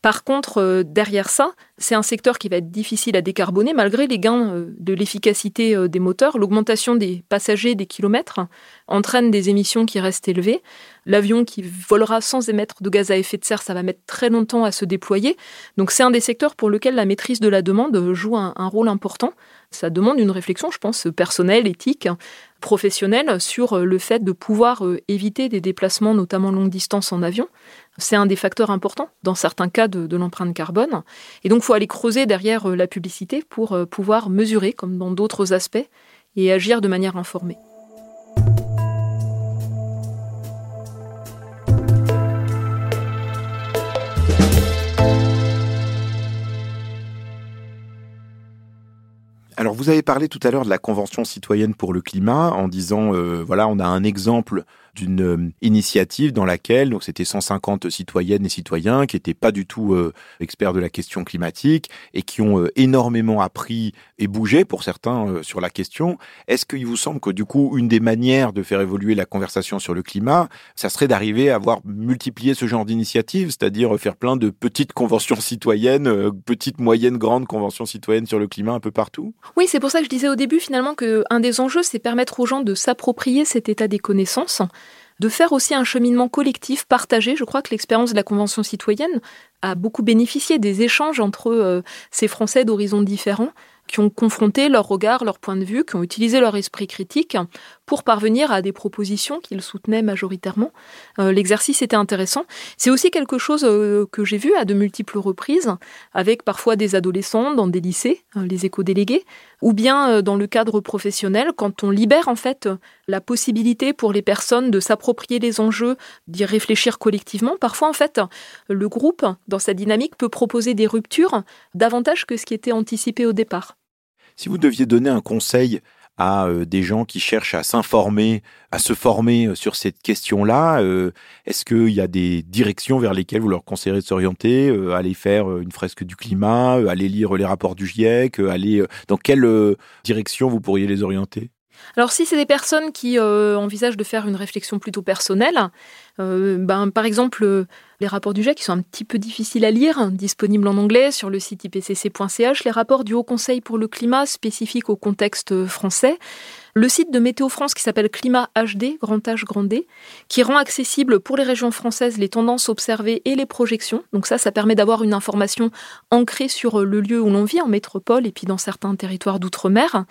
Par contre, euh, derrière ça, c'est un secteur qui va être difficile à décarboner malgré les gains euh, de l'efficacité euh, des moteurs. L'augmentation des passagers des kilomètres entraîne des émissions qui restent élevées. L'avion qui volera sans émettre de gaz à effet de serre, ça va mettre très longtemps à se déployer. Donc c'est un des secteurs pour lequel la maîtrise de la demande joue un, rôle important. Ça demande une réflexion, je pense, personnelle, éthique, professionnelle sur le fait de pouvoir éviter des déplacements, notamment longue distance en avion. C'est un des facteurs importants dans certains cas de, l'empreinte carbone. Et donc, il faut aller creuser derrière euh, la publicité pour euh, pouvoir mesurer, comme dans d'autres aspects, et agir de manière informée. Alors vous avez parlé tout à l'heure de la Convention citoyenne pour le climat en disant euh, voilà on a un exemple d'une euh, initiative dans laquelle donc c'était 150 citoyennes et citoyens qui n'étaient pas du tout euh, experts de la question climatique et qui ont euh, énormément appris et bougé pour certains sur la question. Est-ce qu'il vous semble que du coup une des manières de faire évoluer la conversation sur le climat, ça serait d'arriver à avoir multiplié ce genre d'initiatives, c'est-à-dire faire plein de petites conventions citoyennes, petites, moyennes, grandes conventions citoyennes sur le climat un peu partout? Oui, c'est pour ça que je disais au début finalement que un des enjeux c'est permettre aux gens de s'approprier cet état des connaissances de faire aussi un cheminement collectif partagé. Je crois que l'expérience de la Convention citoyenne a beaucoup bénéficié des échanges entre euh, ces Français d'horizons différents qui ont confronté leur regard, leur point de vue, qui ont utilisé leur esprit critique pour parvenir à des propositions qu'ils soutenaient majoritairement. Euh, l'exercice était intéressant. C'est aussi quelque chose euh, que j'ai vu à de multiples reprises, avec parfois des adolescents dans des lycées, hein, les éco-délégués, ou bien euh, dans le cadre professionnel, quand on libère en fait la possibilité pour les personnes de s'approprier les enjeux, d'y réfléchir collectivement. Parfois, en fait, le groupe, dans sa dynamique, peut proposer des ruptures davantage que ce qui était anticipé au départ. Si vous deviez donner un conseil à euh, des gens qui cherchent à s'informer, à se former euh, sur cette question-là. Euh, Est-ce qu'il y a des directions vers lesquelles vous leur conseillerez de s'orienter Aller faire une fresque du climat, aller lire les rapports du GIEC, aller dans quelle direction vous pourriez les orienter? Alors si c'est des personnes qui envisagent de faire une réflexion plutôt personnelle, ben, par exemple les rapports du GIEC qui sont un petit peu difficiles à lire, disponibles en anglais sur le site ipcc.ch, les rapports du Haut Conseil pour le climat spécifiques au contexte français, le site de Météo France qui s'appelle Climat HD, grand H, grand D, qui rend accessible pour les régions françaises les tendances observées et les projections. Donc ça, ça permet d'avoir une information ancrée sur euh, le lieu où l'on vit, en métropole et puis dans certains territoires d'outre-mer.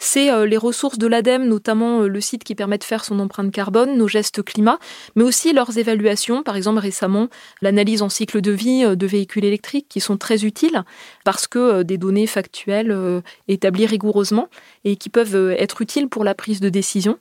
C'est euh, les ressources de l'ADEME, notamment euh, le site qui permet de faire son empreinte carbone, nos gestes climat, mais aussi leurs évaluations. Par exemple, récemment, l'analyse en cycle de vie de véhicules électriques qui sont très utiles parce que des données factuelles établies rigoureusement et qui peuvent être utiles pour la prise de décision.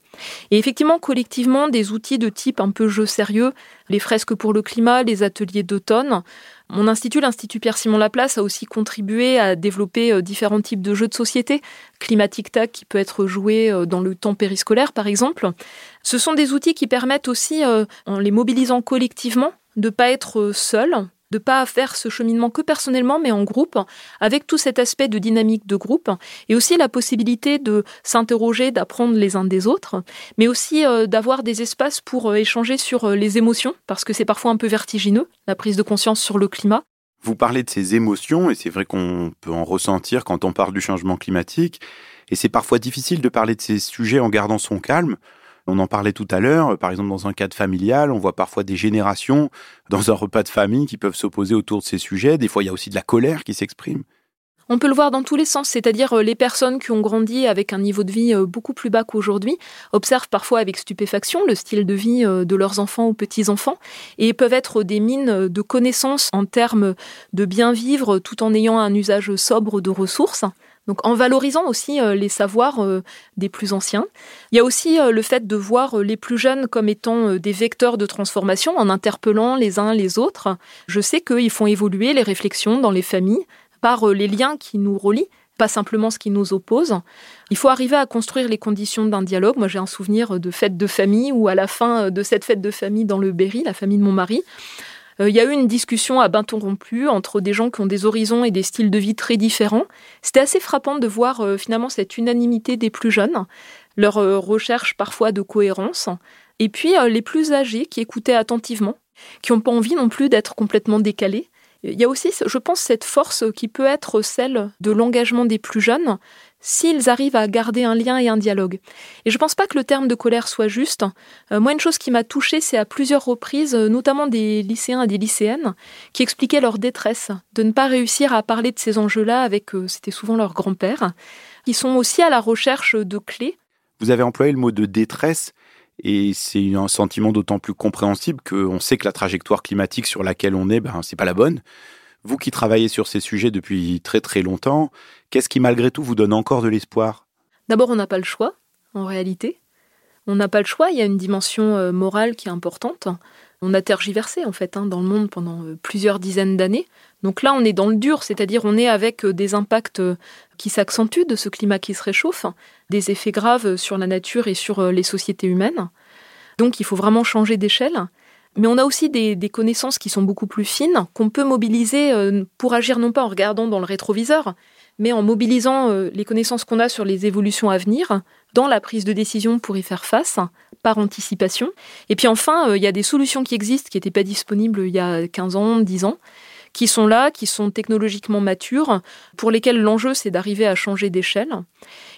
Et effectivement, collectivement, des outils de type un peu jeu sérieux, les fresques pour le climat, les ateliers d'automne. Mon institut, l'Institut Pierre-Simon Laplace, a aussi contribué à développer euh, différents types de jeux de société, climatique tac qui peut être joué euh, dans le temps périscolaire par exemple. Ce sont des outils qui permettent aussi, euh, en les mobilisant collectivement, de ne pas être seul, de pas faire ce cheminement que personnellement, mais en groupe, avec tout cet aspect de dynamique de groupe, et aussi la possibilité de s'interroger, d'apprendre les uns des autres, mais aussi euh, d'avoir des espaces pour euh, échanger sur euh, les émotions, parce que c'est parfois un peu vertigineux, la prise de conscience sur le climat. Vous parlez de ces émotions, et c'est vrai qu'on peut en ressentir quand on parle du changement climatique, et c'est parfois difficile de parler de ces sujets en gardant son calme. On en parlait tout à l'heure, par exemple dans un cadre familial, on voit parfois des générations dans un repas de famille qui peuvent s'opposer autour de ces sujets. Des fois, il y a aussi de la colère qui s'exprime. On peut le voir dans tous les sens, c'est-à-dire euh, les personnes qui ont grandi avec un niveau de vie euh, beaucoup plus bas qu'aujourd'hui observent parfois avec stupéfaction le style de vie euh, de leurs enfants ou petits-enfants et peuvent être des mines de connaissances en termes de bien vivre tout en ayant un usage sobre de ressources. Donc en valorisant aussi euh, les savoirs euh, des plus anciens. Il y a aussi euh, le fait de voir les plus jeunes comme étant des vecteurs de transformation en interpellant les uns les autres. Je sais qu'ils font évoluer les réflexions dans les familles par les liens qui nous relient pas simplement ce qui nous oppose. Il faut arriver à construire les conditions d'un dialogue. Moi, j'ai un souvenir de fête de famille où, à la fin de cette fête de famille dans le Berry, la famille de mon mari, il y a eu une discussion à bâton rompu entre des gens qui ont des horizons et des styles de vie très différents. C'était assez frappant de voir euh, finalement cette unanimité des plus jeunes, leur euh, recherche parfois de cohérence, et puis les plus âgés qui écoutaient attentivement, qui n'ont pas envie non plus d'être complètement décalés, il y a aussi, je pense, cette force qui peut être celle de l'engagement des plus jeunes s'ils arrivent à garder un lien et un dialogue. Et je ne pense pas que le terme de colère soit juste. Euh, moi, une chose qui m'a touchée, c'est à plusieurs reprises, euh, notamment des lycéens et des lycéennes, qui expliquaient leur détresse de ne pas réussir à parler de ces enjeux-là avec, euh, c'était souvent leur grand-père, qui sont aussi à la recherche de clés. Vous avez employé le mot de détresse. Et c'est un sentiment d'autant plus compréhensible qu'on sait que la trajectoire climatique sur laquelle on est, ben, c'est pas la bonne. Vous qui travaillez sur ces sujets depuis très très longtemps, qu'est-ce qui malgré tout vous donne encore de l'espoir? D'abord, on n'a pas le choix, en réalité. On n'a pas le choix, il y a une dimension euh, morale qui est importante. On a tergiversé en fait hein, dans le monde pendant euh, plusieurs dizaines d'années. Donc là, on est dans le dur, c'est-à-dire on est avec euh, des impacts qui s'accentuent de ce climat qui se réchauffe, des effets graves sur la nature et sur les sociétés humaines. Donc il faut vraiment changer d'échelle. Mais on a aussi des, connaissances qui sont beaucoup plus fines, qu'on peut mobiliser euh, pour agir non pas en regardant dans le rétroviseur, mais en mobilisant euh, les connaissances qu'on a sur les évolutions à venir dans la prise de décision pour y faire face, par anticipation. Et puis enfin, euh, il y a des solutions qui existent, qui n'étaient pas disponibles il y a 15 ans, 10 ans, qui sont là, qui sont technologiquement matures, pour lesquelles l'enjeu c'est d'arriver à changer d'échelle.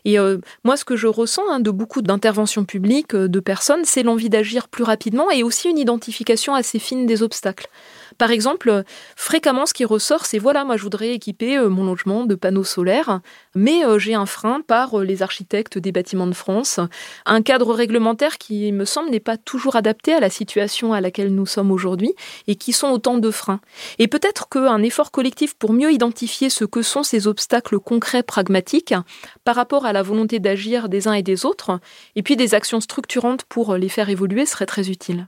Et euh, moi, ce que je ressens hein, de beaucoup d'interventions publiques euh, de personnes, c'est l'envie d'agir plus rapidement et aussi une identification assez fine des obstacles. Par exemple, fréquemment, ce qui ressort, c'est voilà, moi, je voudrais équiper euh, mon logement de panneaux solaires, mais j'ai un frein par les architectes des bâtiments de France, un cadre réglementaire qui, me semble, n'est pas toujours adapté à la situation à laquelle nous sommes aujourd'hui et qui sont autant de freins. Et peut-être qu'un effort collectif pour mieux identifier ce que sont ces obstacles concrets, pragmatiques, par rapport à la volonté d'agir des uns et des autres, et puis des actions structurantes pour les faire évoluer serait très utile.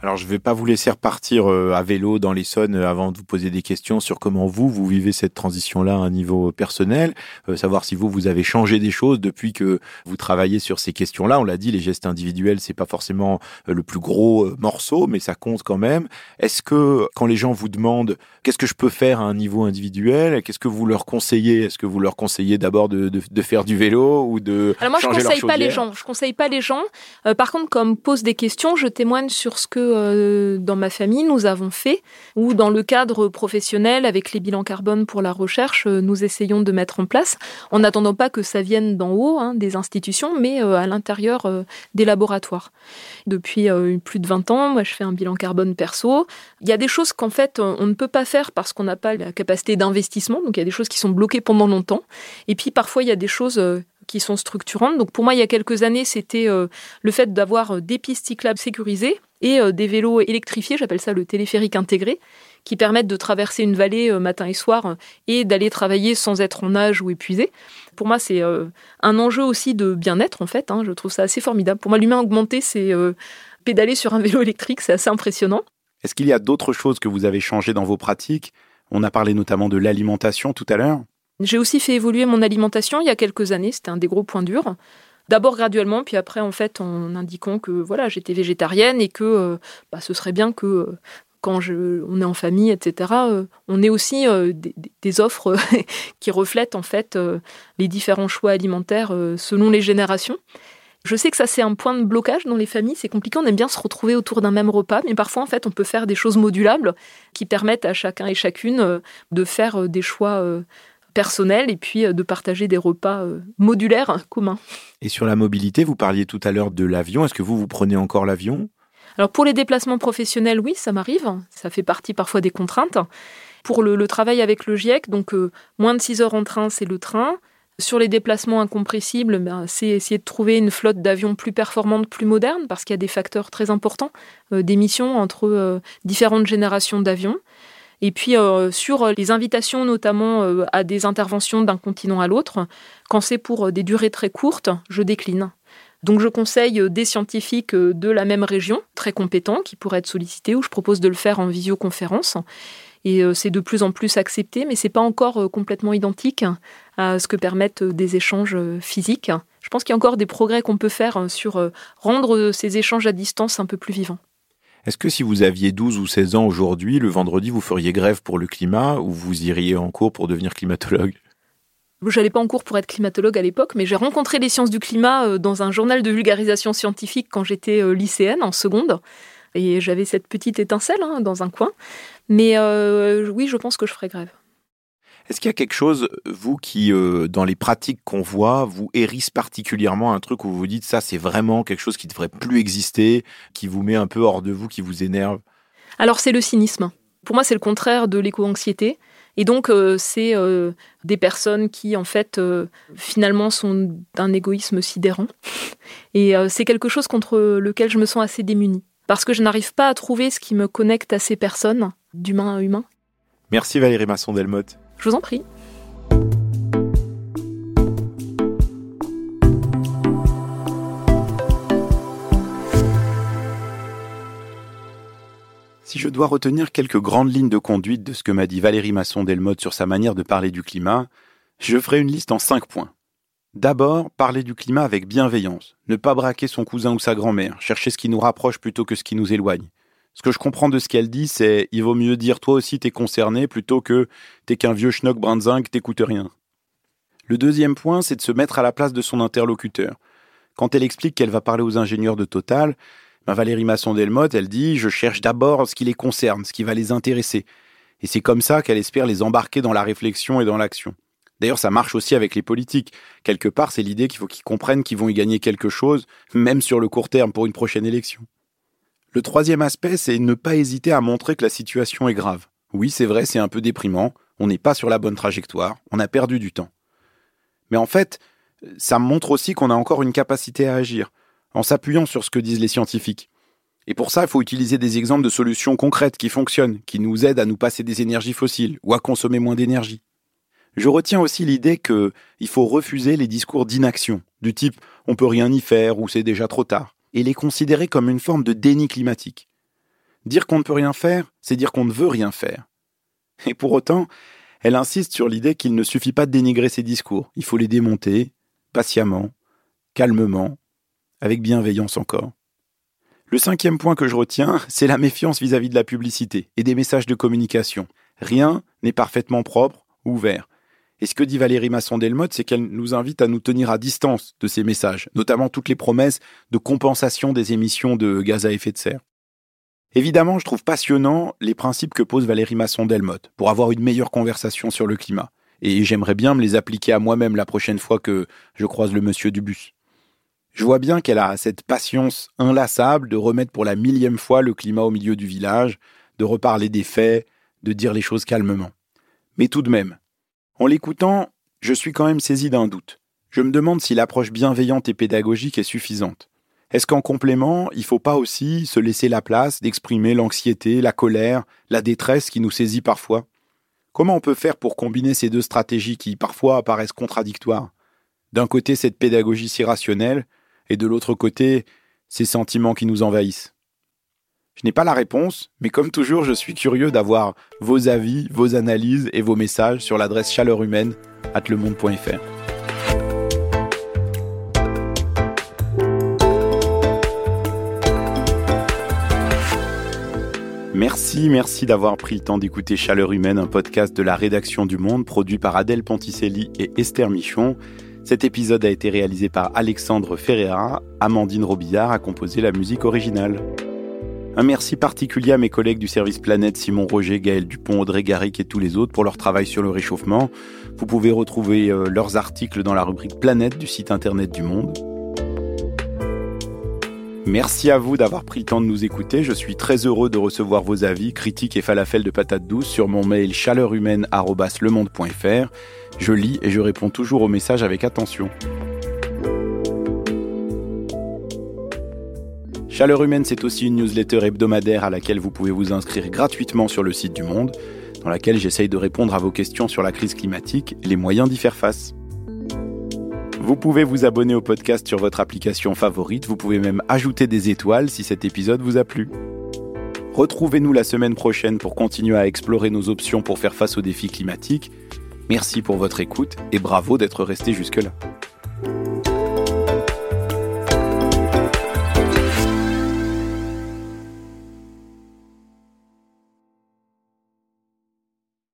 Alors, je ne vais pas vous laisser repartir euh, à vélo dans l'Essonne euh, avant de vous poser des questions sur comment vous, vous vivez cette transition-là à un niveau personnel, euh, savoir si vous, vous avez changé des choses depuis que vous travaillez sur ces questions-là. On l'a dit, les gestes individuels, c'est pas forcément le plus gros morceau, mais ça compte quand même. Est-ce que quand les gens vous demandent qu'est-ce que je peux faire à un niveau individuel, qu'est-ce que vous leur conseillez? Est-ce que vous leur conseillez d'abord de, de, faire du vélo ou de Alors moi, je conseille pas les gens. Je conseille pas les gens. par contre, comme pose des questions, je témoigne sur ce que euh, dans ma famille nous avons fait, ou dans le cadre professionnel avec les bilans carbone pour la recherche, euh, nous essayons de mettre en place, en n'attendant pas que ça vienne d'en haut, hein, des institutions, mais euh, à l'intérieur des laboratoires. Depuis plus de 20 ans, moi je fais un bilan carbone perso. Il y a des choses qu'en fait on ne peut pas faire parce qu'on n'a pas la capacité d'investissement, donc il y a des choses qui sont bloquées pendant longtemps. Et puis parfois il y a des choses qui sont structurantes. Donc pour moi, il y a quelques années, c'était le fait d'avoir des pistes cyclables sécurisées et euh, des vélos électrifiés, j'appelle ça le téléphérique intégré, qui permettent de traverser une vallée matin et soir et d'aller travailler sans être en âge ou épuisé. Pour moi, c'est un enjeu aussi de bien-être, en fait. Hein. je trouve ça assez formidable. Pour moi, l'humain augmenté, c'est pédaler sur un vélo électrique, c'est assez impressionnant. Est-ce qu'il y a d'autres choses que vous avez changées dans vos pratiques? On a parlé notamment de l'alimentation tout à l'heure. J'ai aussi fait évoluer mon alimentation il y a quelques années, c'était un des gros points durs. D'abord graduellement, puis après en fait en indiquant que voilà j'étais végétarienne et que euh, bah, ce serait bien que euh, quand on est en famille, etc., euh, on ait aussi des, offres qui reflètent en fait les différents choix alimentaires selon les générations. Je sais que ça c'est un point de blocage dans les familles, c'est compliqué, on aime bien se retrouver autour d'un même repas, mais parfois en fait on peut faire des choses modulables qui permettent à chacun et chacune de faire des choix personnel et puis euh, de partager des repas euh, modulaires communs. Et sur la mobilité, vous parliez tout à l'heure de l'avion. Est-ce que vous, vous prenez encore l'avion? Alors pour les déplacements professionnels, oui, ça m'arrive. Ça fait partie parfois des contraintes. Pour le, travail avec le GIEC, donc euh, moins de 6 heures en train, c'est le train. Sur les déplacements incompressibles, ben, c'est essayer de trouver une flotte d'avions plus performante, plus moderne, parce qu'il y a des facteurs très importants d'émissions entre différentes générations d'avions. Et puis sur les invitations notamment à des interventions d'un continent à l'autre, quand c'est pour des durées très courtes, je décline. Donc je conseille des scientifiques de la même région, très compétents, qui pourraient être sollicités, ou je propose de le faire en visioconférence. Et euh, c'est de plus en plus accepté, mais c'est pas encore euh, complètement identique à ce que permettent euh, des échanges physiques. Je pense qu'il y a encore des progrès qu'on peut faire sur rendre ces échanges à distance un peu plus vivants. Est-ce que si vous aviez 12 ou 16 ans aujourd'hui, le vendredi, vous feriez grève pour le climat ou vous iriez en cours pour devenir climatologue? Je n'allais pas en cours pour être climatologue à l'époque, mais j'ai rencontré les sciences du climat dans un journal de vulgarisation scientifique quand j'étais lycéenne en seconde. Et j'avais cette petite étincelle hein, dans un coin. Mais euh, oui, je pense que je ferai grève. Est-ce qu'il y a quelque chose, vous, qui, euh, dans les pratiques qu'on voit, vous hérisse particulièrement un truc où vous vous dites ça, c'est vraiment quelque chose qui ne devrait plus exister, qui vous met un peu hors de vous, qui vous énerve? Alors, c'est le cynisme. Pour moi, c'est le contraire de l'éco-anxiété. Et donc, euh, c'est des personnes qui, en fait, finalement, sont d'un égoïsme sidérant. Et c'est quelque chose contre lequel je me sens assez démunie parce que je n'arrive pas à trouver ce qui me connecte à ces personnes, d'humain à humain. Merci Valérie Masson-Delmotte. Je vous en prie. Si je dois retenir quelques grandes lignes de conduite de ce que m'a dit Valérie Masson-Delmotte sur sa manière de parler du climat, je ferai une liste en cinq points. D'abord, parler du climat avec bienveillance, ne pas braquer son cousin ou sa grand-mère, chercher ce qui nous rapproche plutôt que ce qui nous éloigne. Ce que je comprends de ce qu'elle dit, c'est il vaut mieux dire toi aussi t'es concerné plutôt que t'es qu'un vieux schnock brinzingue, t'écoutes rien. Le deuxième point, c'est de se mettre à la place de son interlocuteur. Quand elle explique qu'elle va parler aux ingénieurs de Total, ben Valérie Masson-Delmotte, elle dit Je cherche d'abord ce qui les concerne, ce qui va les intéresser. Et c'est comme ça qu'elle espère les embarquer dans la réflexion et dans l'action. D'ailleurs, ça marche aussi avec les politiques. Quelque part, c'est l'idée qu'il faut qu'ils comprennent qu'ils vont y gagner quelque chose, même sur le court terme, pour une prochaine élection. Le troisième aspect, c'est ne pas hésiter à montrer que la situation est grave. Oui, c'est vrai, c'est un peu déprimant, on n'est pas sur la bonne trajectoire, on a perdu du temps. Mais en fait, ça montre aussi qu'on a encore une capacité à agir, en s'appuyant sur ce que disent les scientifiques. Et pour ça, il faut utiliser des exemples de solutions concrètes qui fonctionnent, qui nous aident à nous passer des énergies fossiles ou à consommer moins d'énergie. Je retiens aussi l'idée qu'il faut refuser les discours d'inaction, du type on peut rien y faire ou c'est déjà trop tard, et les considérer comme une forme de déni climatique. Dire qu'on ne peut rien faire, c'est dire qu'on ne veut rien faire. Et pour autant, elle insiste sur l'idée qu'il ne suffit pas de dénigrer ces discours, il faut les démonter, patiemment, calmement, avec bienveillance encore. Le cinquième point que je retiens, c'est la méfiance vis-à-vis -vis de la publicité et des messages de communication. Rien n'est parfaitement propre ou ouvert. Et ce que dit Valérie Masson-Delmotte, c'est qu'elle nous invite à nous tenir à distance de ces messages, notamment toutes les promesses de compensation des émissions de gaz à effet de serre. Évidemment, je trouve passionnant les principes que pose Valérie Masson-Delmotte pour avoir une meilleure conversation sur le climat. Et j'aimerais bien me les appliquer à moi-même la prochaine fois que je croise le monsieur du bus. Je vois bien qu'elle a cette patience inlassable de remettre pour la millième fois le climat au milieu du village, de reparler des faits, de dire les choses calmement. Mais tout de même, en l'écoutant, je suis quand même saisi d'un doute. Je me demande si l'approche bienveillante et pédagogique est suffisante. Est-ce qu'en complément, il ne faut pas aussi se laisser la place d'exprimer l'anxiété, la colère, la détresse qui nous saisit parfois? Comment on peut faire pour combiner ces deux stratégies qui parfois apparaissent contradictoires? D'un côté, cette pédagogie si rationnelle, et de l'autre côté, ces sentiments qui nous envahissent. Je n'ai pas la réponse, mais comme toujours, je suis curieux d'avoir vos avis, vos analyses et vos messages sur l'adresse chaleur at lemonde.fr. Merci, merci d'avoir pris le temps d'écouter Chaleur Humaine, un podcast de la rédaction du Monde produit par Adèle Ponticelli et Esther Michon. Cet épisode a été réalisé par Alexandre Ferreira. Amandine Robillard a composé la musique originale. Un merci particulier à mes collègues du service Planète, Simon Roger, Gaël Dupont, Audrey Garrick et tous les autres pour leur travail sur le réchauffement. Vous pouvez retrouver euh, leurs articles dans la rubrique Planète du site internet du Monde. Merci à vous d'avoir pris le temps de nous écouter. Je suis très heureux de recevoir vos avis, critiques et falafels de patates douces sur mon mail chaleurhumaine.lemonde.fr. Je lis et je réponds toujours aux messages avec attention. Chaleur Humaine, c'est aussi une newsletter hebdomadaire à laquelle vous pouvez vous inscrire gratuitement sur le site du Monde. dans laquelle j'essaye de répondre à vos questions sur la crise climatique et les moyens d'y faire face. Vous pouvez vous abonner au podcast sur votre application favorite, vous pouvez même ajouter des étoiles si cet épisode vous a plu. Retrouvez-nous la semaine prochaine pour continuer à explorer nos options pour faire face aux défis climatiques. Merci pour votre écoute et bravo d'être resté jusque-là.